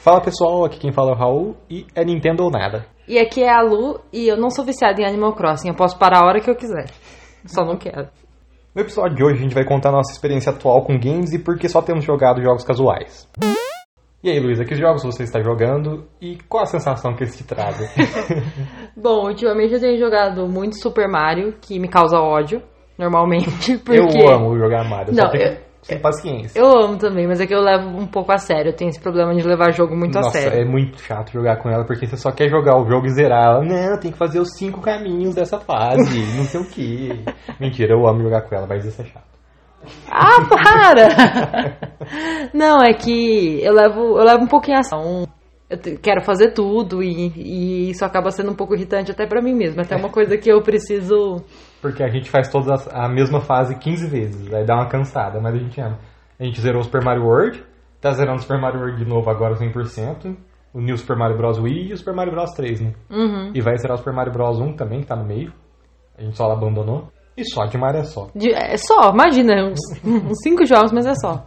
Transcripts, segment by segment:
Fala pessoal, aqui quem fala é o Raul e é Nintendo ou nada. E aqui é a Lu e eu não sou viciada em Animal Crossing. Eu posso parar a hora que eu quiser. Só não quero. No episódio de hoje a gente vai contar a nossa experiência atual com games e por que só temos jogado jogos casuais. E aí, Luísa, que jogos você está jogando e qual a sensação que eles te trazem? Bom, ultimamente eu tenho jogado muito Super Mario, que me causa ódio, normalmente, porque... Eu amo jogar Mario, Não, só tenho eu- sem paciência. Eu amo também, mas é que eu levo um pouco a sério. Eu tenho esse problema de levar jogo muito Nossa, a sério. é muito chato jogar com ela, porque você só quer jogar o jogo e zerar ela. Não, tem que fazer os cinco caminhos dessa fase, não sei o que. Mentira, eu amo jogar com ela, mas isso é chato. Ah, para! Não, é que eu levo, eu levo um pouquinho a ação. Eu te- quero fazer tudo e, e isso acaba sendo um pouco irritante até pra mim mesma. Até uma coisa que eu preciso. Porque a gente faz toda a mesma fase 15 vezes, aí dá uma cansada, mas a gente ama. A gente zerou o Super Mario World, tá zerando o Super Mario World de novo agora 100%, o New Super Mario Bros. Wii e o Super Mario Bros. 3, né? Uhum. E vai zerar o Super Mario Bros. 1 também, que tá no meio. A gente só abandonou. E só de Mario é só. De- é só, imagina, uns, uns cinco jogos, mas é só.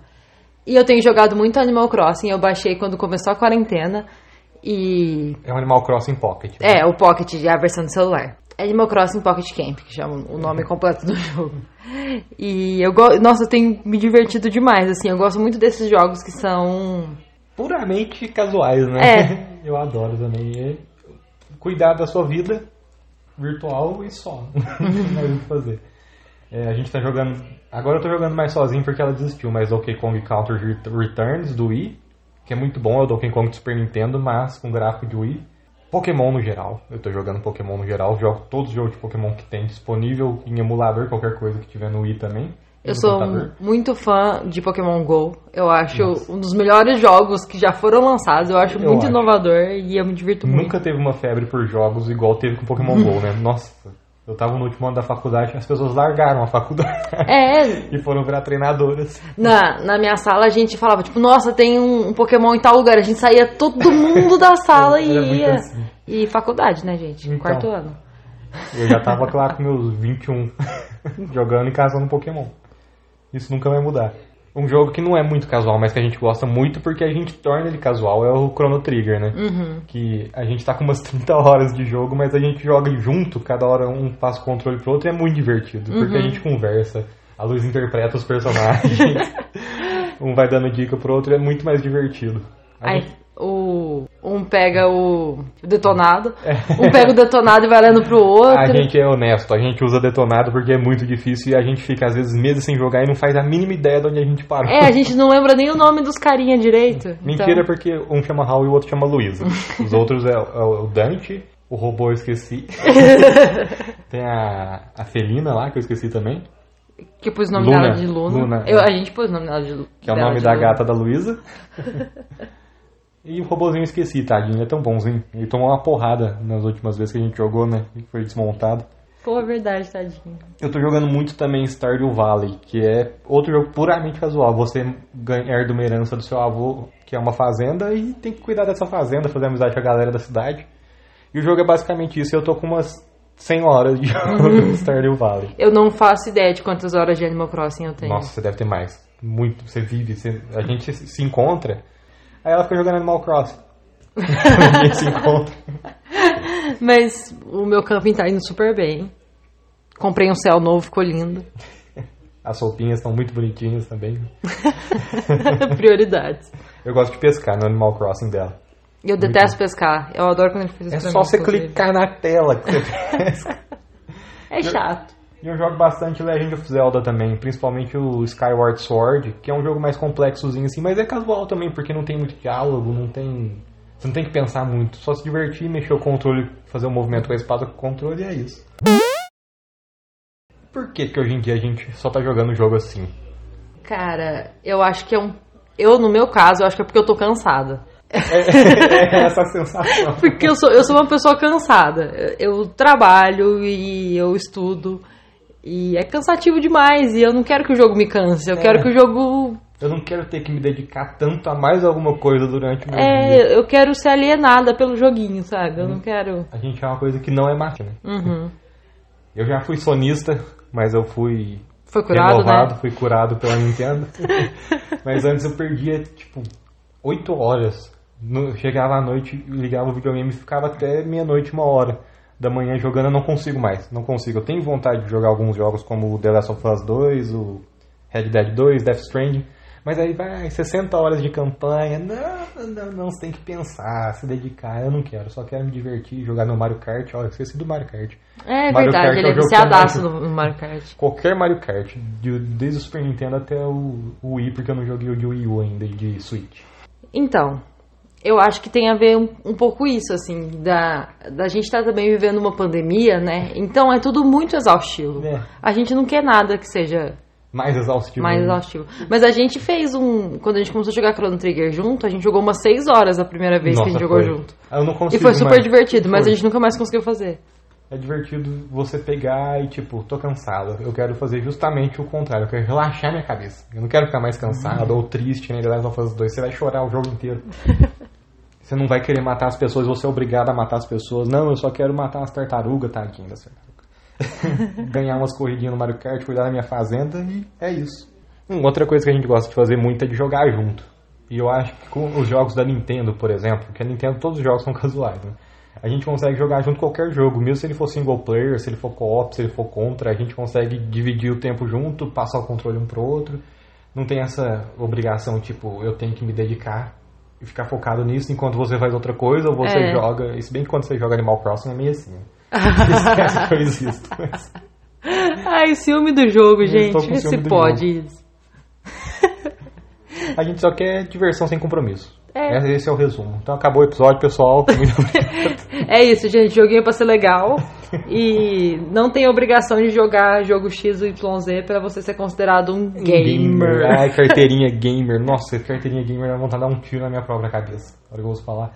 E eu tenho jogado muito Animal Crossing. Eu baixei quando começou a quarentena. E. É um Animal Crossing Pocket. né? É, o Pocket, a versão do celular. Animal Crossing Pocket Camp, que chama o nome completo do jogo. E eu gosto. Nossa, eu tenho me divertido demais, assim. Eu gosto muito desses jogos que são. Puramente casuais, né? É. Eu adoro também. É cuidar da sua vida virtual e só. Não tem o que fazer. É, a gente tá jogando. Agora eu tô jogando mais sozinho porque ela desistiu, mas Donkey Kong Country Ret- Returns do Wii, que é muito bom, é o Donkey Kong do Super Nintendo, mas com gráfico de Wii. Pokémon no geral, eu tô jogando Pokémon no geral, jogo todos os jogos de Pokémon que tem disponível em emulador, qualquer coisa que tiver no Wii também. Eu sou computador. muito fã de Pokémon GO. Eu acho um dos melhores jogos que já foram lançados. Eu acho Eu muito acho. inovador e eu me divirto muito. Nunca teve uma febre por jogos igual teve com Pokémon GO, né? Nossa, eu tava no último ano da faculdade, as pessoas largaram a faculdade É, e foram virar treinadoras. na, na minha sala a gente falava, tipo, nossa, tem um, um Pokémon em tal lugar. A gente saía todo mundo da sala e ia. assim. E faculdade, né, gente? Então. Quarto ano. Eu já tava lá com meus 21 jogando e casando Pokémon. Isso nunca vai mudar. Um jogo que não é muito casual, mas que a gente gosta muito porque a gente torna ele casual é o Chrono Trigger, né? Uhum. Que a gente tá com umas 30 horas de jogo, mas a gente joga junto, cada hora um passa o controle pro outro e é muito divertido. Porque a Uhum. gente conversa, a luz interpreta os personagens, um vai dando dica pro outro e é muito mais divertido. A gente- o, um pega o detonado, um pega o detonado e vai olhando pro outro. A gente é honesto, a gente usa detonado porque é muito difícil e a gente fica às vezes meses sem jogar e não faz a mínima ideia de onde a gente parou. É, a gente não lembra nem o nome dos carinha direito. Mentira, então... porque um chama Raul e o outro chama Luísa. Os outros é, o- é o Dante, o robô eu esqueci. Tem a, a Felina lá, que eu esqueci também, Que pus o nome Luna. dela de Luna. Luna, Eu, é. A gente pôs o nome dela de Luna. que é o nome da gata da Luísa. E o robôzinho eu esqueci, tadinho, é tão bonzinho. Ele tomou uma porrada nas últimas vezes que a gente jogou, né? E foi desmontado. Pô, é verdade, tadinho. Eu tô jogando muito também Stardew Valley, que é outro jogo puramente casual. Você ganha, herda uma herança do seu avô, que é uma fazenda, e tem que cuidar dessa fazenda, fazer amizade com a galera da cidade. E o jogo é basicamente isso. e Eu tô com umas 100 horas de no Stardew Valley. Eu não faço ideia de quantas horas de Animal Crossing eu tenho. Nossa, você deve ter mais. Muito. Você vive, você- a gente se encontra. Aí ela fica jogando Animal Crossing. gente se encontra. Mas o meu camping tá indo super bem. Comprei um céu novo, ficou lindo. As roupinhas estão muito bonitinhas também. Prioridades. Eu gosto de pescar no Animal Crossing dela. E eu detesto pescar. Eu adoro quando ele faz isso É só você clicar na tela que você pesca. É chato. E eu jogo bastante Legend of Zelda também, principalmente o Skyward Sword, que é um jogo mais complexozinho assim, mas é casual também, porque não tem muito diálogo, não tem. Você não tem que pensar muito, só se divertir, mexer o controle, fazer um movimento com a espada com o controle e é isso. Por que, que hoje em dia a gente só tá jogando jogo assim? Cara, eu acho que é um. Eu, no meu caso, eu acho que é porque eu tô cansada. É, essa sensação. Porque eu sou, eu sou uma pessoa cansada. Eu trabalho e eu estudo. E é cansativo demais. E eu não quero que o jogo me canse. Eu É. quero que o jogo. Eu não quero ter que me dedicar tanto a mais alguma coisa durante o meu dia. É, eu quero ser alienada pelo joguinho, sabe? Eu não quero. A gente é uma coisa que não é máquina. Uhum. Eu já fui sonista, mas eu fui Foi curado, renovado, né? fui curado pela Nintendo. Mas antes eu perdia, tipo, 8 horas No- chegava à noite, ligava o videogame e ficava até meia-noite, uma hora da manhã jogando. Eu não consigo mais, não consigo. Eu tenho vontade de jogar alguns jogos como o The Last of Us 2, o Red Dead 2, Death Stranding. Mas aí vai 60 horas de campanha. Não, não, não, você tem que pensar, se dedicar. Eu não quero, só quero me divertir, jogar no Mario Kart. Olha, esqueci do Mario Kart. É Mario verdade, Kart ele é é que eu viciadaço mais- no Mario Kart. Qualquer Mario Kart, de- desde o Super Nintendo até o Wii, porque eu não joguei o de Wii U ainda, de Switch. Então, eu acho que tem a ver um, um pouco isso, assim, da, da gente estar também vivendo uma pandemia, né? Então é tudo muito exaustivo. É. A gente não quer nada que seja Mais exaustivo. mais exaustivo. Mas a gente fez um. Quando a gente começou a jogar Chrono Trigger junto, a gente jogou umas 6 horas a primeira vez que a Nossa, gente jogou foi. junto. Eu não E consigo foi super mais. divertido, mas a Foi. gente nunca mais conseguiu fazer. É divertido você pegar e, tipo, tô cansado. Eu quero fazer justamente o contrário. Eu quero relaxar minha cabeça. Eu não quero ficar mais cansado ou triste, né? The Last of Us 2. Você vai chorar o jogo inteiro. Você não vai querer matar as pessoas, você é obrigado a matar as pessoas. Não, eu só quero matar as tartarugas, tadinho das tartarugas. Ganhar umas corridinhas no Mario Kart, cuidar da minha fazenda e é isso. Hum, outra coisa que a gente gosta de fazer muito é de jogar junto. E eu acho que com os jogos da Nintendo, por exemplo, porque a Nintendo todos os jogos são casuais, né? A gente consegue jogar junto qualquer jogo, mesmo se ele for single player, se ele for co-op, se ele for contra, a gente consegue dividir o tempo junto, passar o controle um pro outro. Não tem essa obrigação, tipo, eu tenho que me dedicar e ficar focado nisso enquanto você faz outra coisa ou você É. joga. Se bem que quando você joga Animal Crossing é meio assim. né? Esquece que eu existo. Mas Ai, ciúme do jogo, Eu gente. se pode isso. a gente só quer diversão sem compromisso. É. Esse é o resumo. Então acabou o episódio, pessoal. É isso, gente. Joguinho pra ser legal. E não tem obrigação de jogar jogo X ou YZ pra você ser considerado um gamer. Ai, carteirinha gamer. Nossa, carteirinha gamer dá vontade de dar um tiro na minha própria cabeça. Agora que eu ouço falar.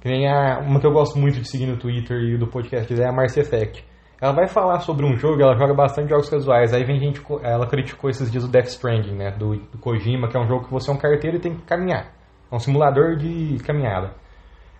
Que nem a, uma que eu gosto muito de seguir no Twitter e do podcast é a Marcia Effect. Ela vai falar sobre um jogo, ela joga bastante jogos casuais. Aí vem gente, ela criticou esses dias o Death Stranding, né? Do, do Kojima, que é um jogo que você é um carteiro e tem que caminhar. É um simulador de caminhada.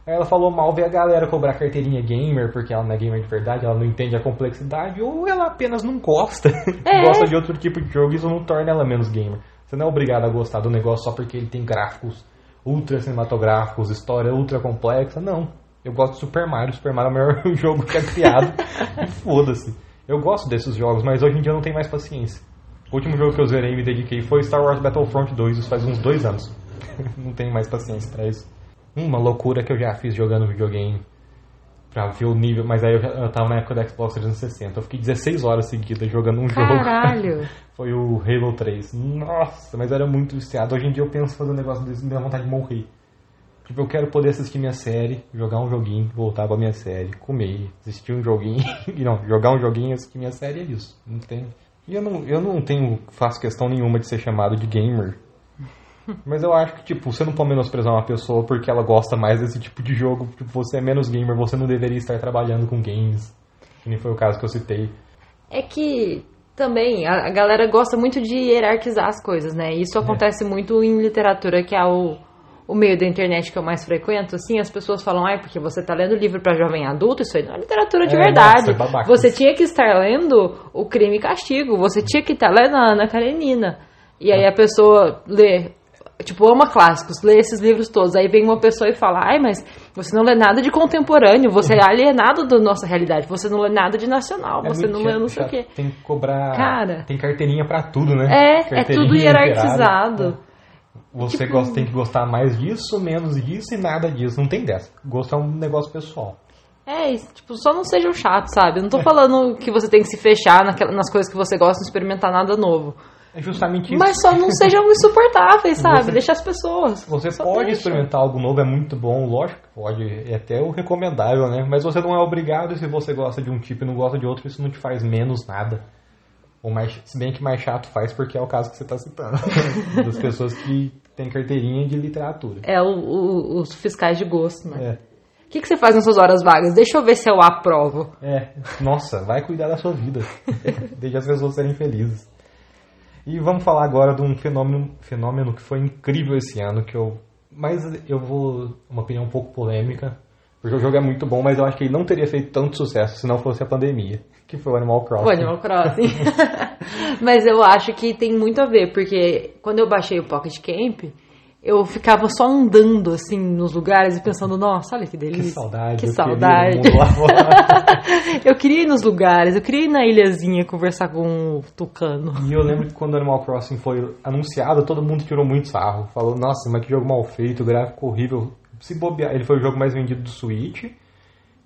Aí ela falou mal ver a galera cobrar carteirinha gamer, porque ela não é gamer de verdade, ela não entende a complexidade, ou ela apenas não gosta. É. gosta de outro tipo de jogo, e isso não torna ela menos gamer. Você não é obrigado a gostar do negócio só porque ele tem gráficos ultra cinematográficos, história ultra complexa. Não. Eu gosto de Super Mario. Super Mario é o melhor jogo que é criado. e foda-se. Eu gosto desses jogos, mas hoje em dia eu não tenho mais paciência. O último jogo que eu zerei e me dediquei foi Star Wars Battlefront 2, isso faz uns dois anos. não tenho mais paciência pra isso. Uma loucura que eu já fiz jogando videogame pra ver o nível, mas aí eu, eu tava na época do Xbox 360. Eu fiquei 16 horas seguidas jogando um jogo. Caralho. Foi o Halo 3. Nossa, mas era muito viciado. Hoje em dia eu penso fazer um negócio desse e me dá vontade de morrer. Tipo, eu quero poder assistir minha série, jogar um joguinho, voltar pra minha série, comer, assistir um joguinho. e não, jogar um joguinho, assistir minha série é isso. Não tem. E eu não, eu não tenho, faço questão nenhuma de ser chamado de gamer. Mas eu acho que, tipo, você não pode menosprezar uma pessoa porque ela gosta mais desse tipo de jogo. Tipo, você é menos gamer, você não deveria estar trabalhando com games. Que nem foi o caso que eu citei. É que também a, galera gosta muito de hierarquizar as coisas, né? Isso acontece muito em literatura, que é o, o meio da internet que eu mais frequento. Assim, as pessoas falam, ai, porque você tá lendo livro pra jovem adulto, isso aí não é literatura de É, verdade. nossa, é babaca. você tinha que estar lendo o Crime e Castigo, você tinha que estar lendo a Ana Karenina. E aí a pessoa lê. Tipo, ama clássicos, lê esses livros todos. Aí vem uma pessoa e fala: Ai, mas você não lê nada de contemporâneo, você é alienado da nossa realidade, você não lê nada de nacional, você É muito não lê chato, não sei o chato. quê. Tem que cobrar. Cara. Tem carteirinha pra tudo, né? É, é tudo hierarquizado. Você Tipo- gosta, tem que gostar mais disso, menos disso e nada disso. Não tem dessa. Gosto é um negócio pessoal. É, isso, tipo, só não sejam chatos, sabe? Eu não tô falando que você tem que se fechar naquela- nas coisas que você gosta, não experimentar nada novo. É justamente isso. Mas só não sejam insuportáveis, sabe? Você- Deixa as pessoas. Você pode deixa. experimentar algo novo, é muito bom, lógico que pode, é até o recomendável, né? Mas você não é obrigado e se você gosta de um tipo e não gosta de outro, isso não te faz menos nada. Ou mais, se bem que mais chato faz, porque é o caso que você está citando. das pessoas que têm carteirinha de literatura. É o- o- os fiscais de gosto, né? É. O que, que você faz nas suas horas vagas? Deixa eu ver se eu aprovo. É, nossa, vai cuidar da sua vida. Deixa as pessoas serem felizes. E vamos falar agora de um fenômeno, fenômeno que foi incrível esse ano, que eu. Mas eu vou. Uma opinião um pouco polêmica, porque o jogo é muito bom, mas eu acho que ele não teria feito tanto sucesso se não fosse a pandemia, que foi o Animal Crossing. O Animal Crossing. Mas eu acho que tem muito a ver, porque quando eu baixei o Pocket Camp, eu ficava só andando assim nos lugares e pensando, nossa, olha que delícia. Que saudade. Que eu saudade. queria eu queria ir nos lugares, eu queria ir na ilhazinha conversar com o tucano. E eu lembro que quando Animal Crossing foi anunciado, todo mundo tirou muito sarro. Falou, nossa, mas que jogo mal feito, gráfico horrível. Se bobear, ele foi o jogo mais vendido do Switch.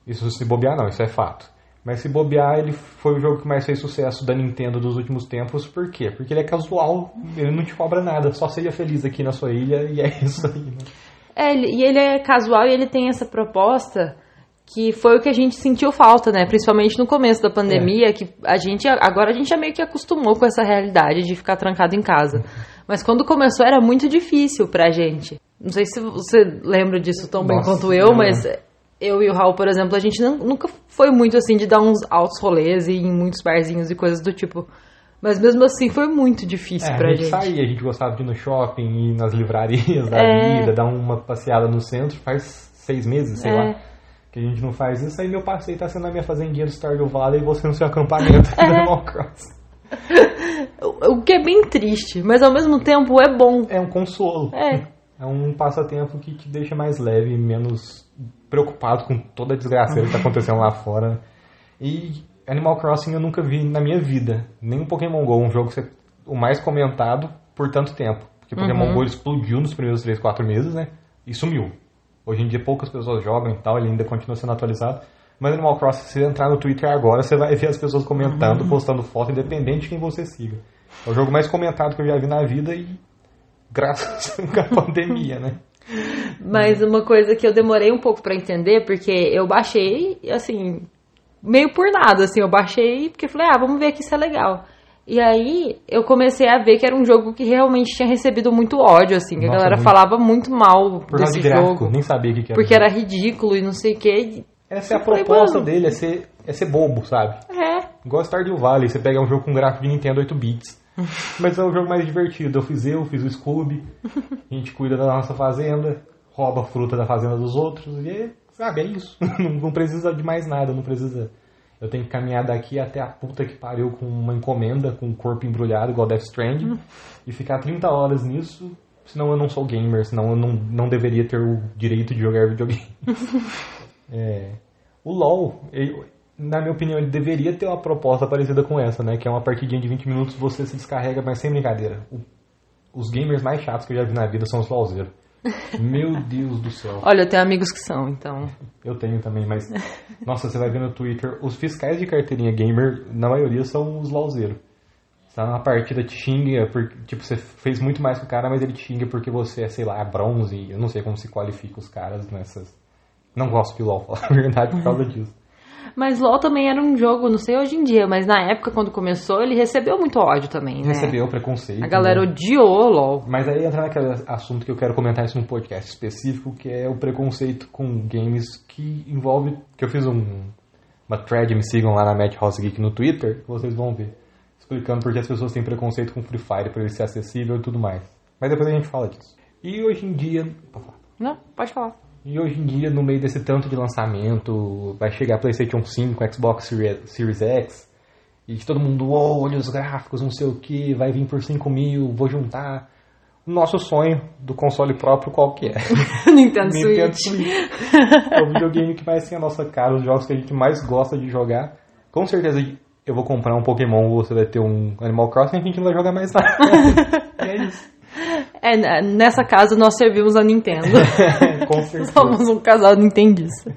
Isso se bobear não, isso é fato. Mas se bobear, ele foi o jogo que mais fez sucesso da Nintendo dos últimos tempos. Por quê? Porque ele é casual, ele não te cobra nada, só seja feliz aqui na sua ilha e é isso aí, né? É, e ele é casual e ele tem essa proposta que foi o que a gente sentiu falta, né? Principalmente no começo da pandemia, que a gente agora a gente já meio que acostumou com essa realidade de ficar trancado em casa. Mas quando começou era muito difícil pra gente. Não sei se você lembra disso tão bem Nossa, quanto eu, eu mas eu e o Raul, por exemplo, a gente não- nunca foi muito assim de dar uns altos rolês e em muitos barzinhos e coisas do tipo. Mas mesmo assim foi muito difícil É, pra a gente, gente. saía, a gente gostava de ir no shopping, ir nas livrarias da É. vida, dar uma passeada no centro. Faz seis meses, sei É. lá, que a gente não faz isso. Aí meu passeio tá sendo na minha fazendinha do Stardew Valley e você no seu acampamento É. do Animal Crossing. O o que é bem triste, mas ao mesmo tempo é bom. É um consolo. É. É um passatempo que te deixa mais leve, menos preocupado com toda a desgraceira que tá acontecendo lá fora. E Animal Crossing eu nunca vi na minha vida. Nem o Pokémon GO, um jogo que você- o mais comentado por tanto tempo. Porque Pokémon GO ele explodiu nos primeiros 3, 4 meses, né? E sumiu. Hoje em dia poucas pessoas jogam e tal, ele ainda continua sendo atualizado. Mas Animal Crossing, se você entrar no Twitter agora, você vai ver as pessoas comentando, postando foto, independente de quem você siga. É o jogo mais comentado que eu já vi na vida e graças à pandemia, né? Mas uma coisa que eu demorei um pouco pra entender, porque eu baixei, assim, meio por nada, assim, eu baixei porque falei, ah, vamos ver aqui se é legal. E aí eu comecei a ver que era um jogo que realmente tinha recebido muito ódio, assim, que a Nossa, galera muito. falava muito mal Por desse de gráfico, jogo. nem sabia o que, que era. Porque era ridículo e não sei o que. Essa é a falei, proposta dele, é ser, é ser bobo, sabe? É, Igual Stardew Valley, você pega um jogo com gráfico de Nintendo 8 bits. Mas é o jogo mais divertido. Eu fiz eu, fiz o Scooby, a gente cuida da nossa fazenda, rouba a fruta da fazenda dos outros, e é, sabe, é isso. Não, precisa de mais nada, não precisa. Eu tenho que caminhar daqui até a puta que pariu com uma encomenda, com o corpo embrulhado, igual Death Stranding, e ficar 30 horas nisso, senão eu não sou gamer, senão eu não, não deveria ter o direito de jogar videogame. É, o LoL, na minha opinião, ele deveria ter uma proposta parecida com essa, né? Que é uma partidinha de 20 minutos, você se descarrega, mas sem brincadeira. O- os gamers mais chatos que eu já vi na vida são os LoLzeiros. Meu Deus do céu. olha, eu tenho amigos que são, então. Eu tenho também, mas... Nossa, você vai ver no Twitter, os fiscais de carteirinha gamer, na maioria, são os LoLzeiros. Você tá numa partida, te xinga, porque, tipo, você fez muito mais que o cara, mas ele te xinga porque você é, sei lá, bronze. Eu não sei como se qualifica os caras nessas... Não gosto de LoL, falar a verdade, por causa disso. Mas LoL também era um jogo, não sei hoje em dia, mas na época quando começou ele recebeu muito ódio também, né? Recebeu preconceito. A galera né? odiou LoL. Mas aí entra naquele assunto que eu quero comentar isso num podcast específico, que é o preconceito com games que envolve. Que eu fiz um, uma thread, me sigam lá na Madhouse Geek no Twitter, que vocês vão ver. Explicando porque as pessoas têm preconceito com Free Fire, por ele ser acessível e tudo mais. Mas depois a gente fala disso. E hoje em dia. Não, pode falar. E hoje em dia, no meio desse tanto de lançamento, vai chegar PlayStation 5, Xbox Series X, e todo mundo, oh, olha os gráficos, não sei o que, vai vir por 5 mil, vou juntar. O nosso sonho do console próprio qual que é? Nintendo Nintendo Switch. Switch. É o videogame que mais tem a nossa cara, os jogos que a gente mais gosta de jogar. Com certeza eu vou comprar um Pokémon, você vai ter um Animal Crossing, a gente não vai jogar mais nada. é isso. É, nessa casa nós servimos a Nintendo. Com certeza. Somos um casal nintendista.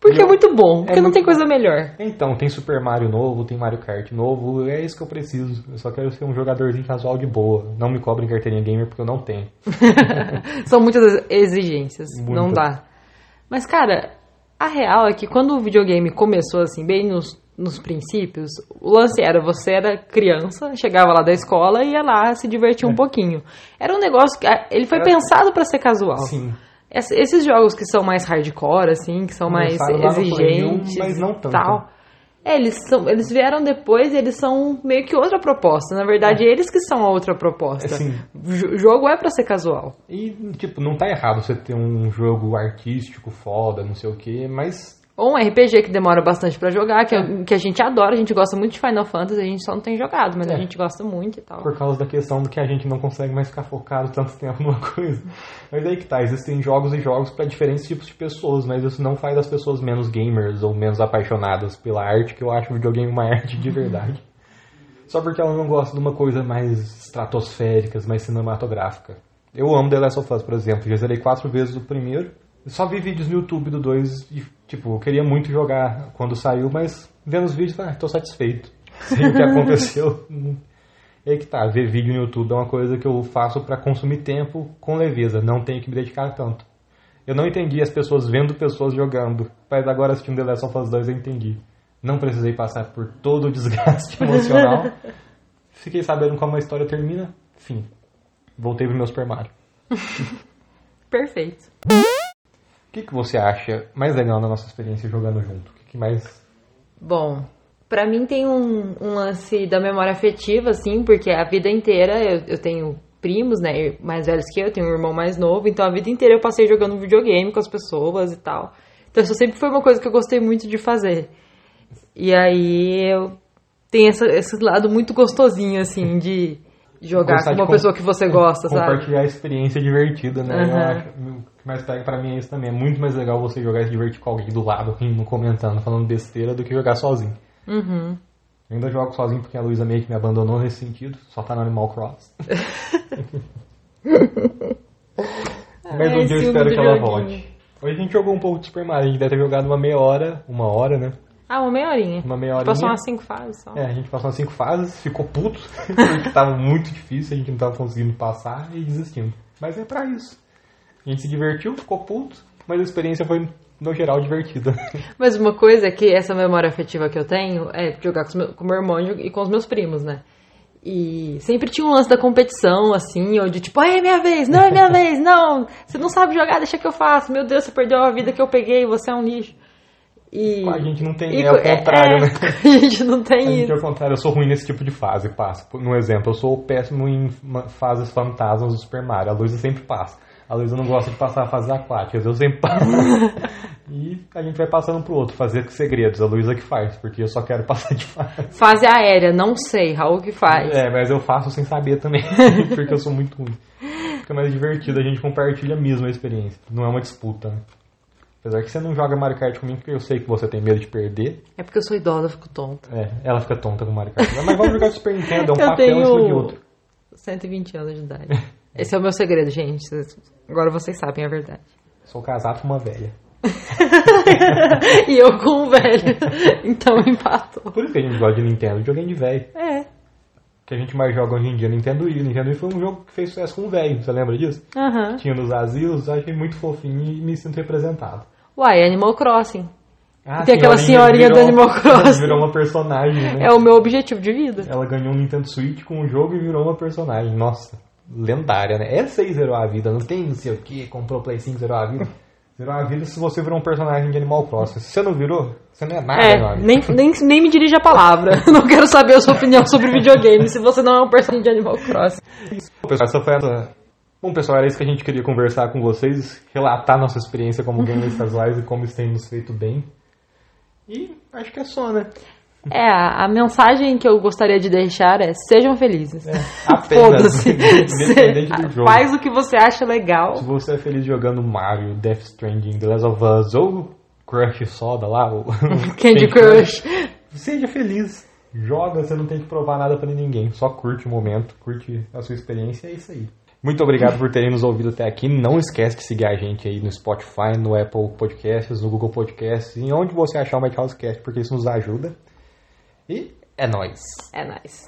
Porque E é muito bom, porque é não muito tem bom. coisa melhor. Então, tem Super Mario novo, tem Mario Kart novo, é isso que eu preciso. Eu só quero ser um jogadorzinho casual de boa. Não me cobrem carteirinha gamer porque eu não tenho. São muitas exigências, não Muitas. dá. Mas, cara, a real é que quando o videogame começou, assim, bem nos, nos princípios, o lance era, você era criança, chegava lá da escola e ia lá se divertir um pouquinho. Era um negócio que, ah, ele foi Era- pensado pra ser casual. Sim. Ess- Esses jogos que são mais hardcore, assim, que são mais Começaram exigentes Play 1, mas não tanto. tal. É, eles, são, eles vieram depois e eles são meio que outra proposta. Na verdade, eles que são a outra proposta. Assim. O jogo é pra ser casual. E, tipo, não tá errado você ter um jogo artístico foda, não sei o que, mas Ou um RPG que demora bastante pra jogar, que, é. que a gente adora, a gente gosta muito de Final Fantasy, a gente só não tem jogado, mas é. a gente gosta muito e tal. Por causa da questão do que a gente não consegue mais ficar focado tanto tempo numa coisa. Mas aí que tá, existem jogos e jogos para diferentes tipos de pessoas, mas isso não faz as pessoas menos gamers ou menos apaixonadas pela arte, que eu acho o videogame uma arte de verdade. Só porque ela não gosta de uma coisa mais estratosférica, mais cinematográfica. Eu amo The Last of Us, por exemplo. Já zerei quatro vezes o primeiro. Só vi vídeos no YouTube do 2 e, tipo, eu queria muito jogar quando saiu, mas vendo os vídeos, ah, tô satisfeito. Sei o que aconteceu. Aí que tá, ver vídeo no YouTube é uma coisa que eu faço para consumir tempo com leveza, não tenho que me dedicar tanto. Eu não entendi as pessoas vendo pessoas jogando, mas agora assistindo The Last of Us 2 eu entendi. Não precisei passar por todo o desgaste emocional. Fiquei sabendo como a história termina. Fim. Voltei pro meu Super Mario. Perfeito. Que, que você acha mais legal na nossa experiência jogando junto? O que, que mais. Bom, para mim tem um, um, lance da memória afetiva, assim, porque a vida inteira eu, eu tenho primos, né, mais velhos que eu, eu tenho um irmão mais novo, então a vida inteira eu passei jogando videogame com as pessoas e tal. Então isso sempre foi uma coisa que eu gostei muito de fazer. E aí eu tenho essa, esse lado muito gostosinho, assim, de jogar com uma pessoa que você gosta, compartilhar sabe? Compartilhar a experiência divertida, né? Uhum. Eu acho, o que mais pega pra mim é isso também. É muito mais legal você jogar e se divertir com alguém do lado, rindo, comentando, falando besteira, do que jogar sozinho. Uhum. Eu ainda jogo sozinho porque a Luísa meio que me abandonou nesse sentido. Só tá no Animal Cross. Mas um dia eu espero que ela volte. Hoje a gente jogou um pouco de Super Mario. A gente deve ter jogado uma meia hora, uma hora, né? Ah, uma meia horinha. Uma meia horinha. Passou umas cinco fases só. É, a gente passou umas cinco fases, ficou puto, porque tava muito difícil, a gente não tava conseguindo passar e desistimos. Mas é pra isso. A gente se divertiu, ficou puto, mas a experiência foi, no geral, divertida. Mas uma coisa é que essa memória afetiva que eu tenho é jogar com, meu, com meu irmão e com os meus primos, né? E sempre tinha um lance da competição, assim, ou de tipo, é minha vez, não é minha vez, não, você não sabe jogar, deixa que eu faço, meu Deus, você perdeu a vida que eu peguei, você é um lixo. E, a gente não tem, e, é o contrário, é, né? A gente não tem a isso. Gente, é o contrário, eu sou ruim nesse tipo de fase, passo. No exemplo, eu sou péssimo em fases fantasmas do Super Mario. A Luísa sempre passa. A Luísa não gosta de passar fases aquáticas, eu sempre passo. e a gente vai passando pro outro, fazer segredos. A Luísa que faz, porque eu só quero passar de fase. Fase aérea, não sei, Raul que faz. É, mas eu faço sem saber também, porque eu sou muito ruim. Fica mais divertido, a gente compartilha mesmo a experiência. Não é uma disputa, né? Apesar que você não joga Mario Kart comigo, porque eu sei que você tem medo de perder. É porque eu sou idosa, eu fico tonta. É, ela fica tonta com Mario Kart. Mas vamos jogar Super Nintendo, é um eu papel tenho em cima de outro. 120 anos de idade. Esse é o meu segredo, gente. Agora vocês sabem a verdade. Sou casado com uma velha. e eu com um velho. Então empatou. Por isso que a gente gosta de Nintendo, joguei de velho. É. Que a gente mais joga hoje em dia, Nintendo Wii. Nintendo Wii foi um jogo que fez sucesso com o velho, você lembra disso? Uhum. Tinha nos asilos, achei muito fofinho e me sinto representado. Uai, Animal Crossing. Ah, Tem aquela senhorinha virou, do Animal Crossing. Virou uma personagem, né? É o meu objetivo de vida. Ela ganhou um Nintendo Switch com o jogo e virou uma personagem. Nossa, lendária, né? Essa aí zerou a vida, não tem não sei o que, comprou Play 5 zerou a vida. Zerou a vida se você virou um personagem de Animal Crossing. Se você não virou, você não é nada, é, nem, nem, nem me dirige a palavra. não quero saber a sua opinião sobre videogame se você não é um personagem de Animal Crossing. Pessoal, essa foi a Bom, pessoal, era isso que a gente queria conversar com vocês, relatar nossa experiência como gamers casuais e como isso tem nos feito bem. E acho que é só, né? É, a, mensagem que eu gostaria de deixar é sejam felizes. É, Foda-se. Independente do jogo. Faz o que você acha legal. Se você é feliz jogando Mario, Death Stranding, The Last of Us ou Crush Soda lá, ou Candy Crush. Seja feliz. Joga, você não tem que provar nada para ninguém. Só curte o momento, curte a sua experiência, é isso aí. Muito obrigado por terem nos ouvido até aqui. Não esquece de seguir a gente aí no Spotify, no Apple Podcasts, no Google Podcasts, em onde você achar o Madhouse Cast, porque isso nos ajuda. E é nóis. É nóis.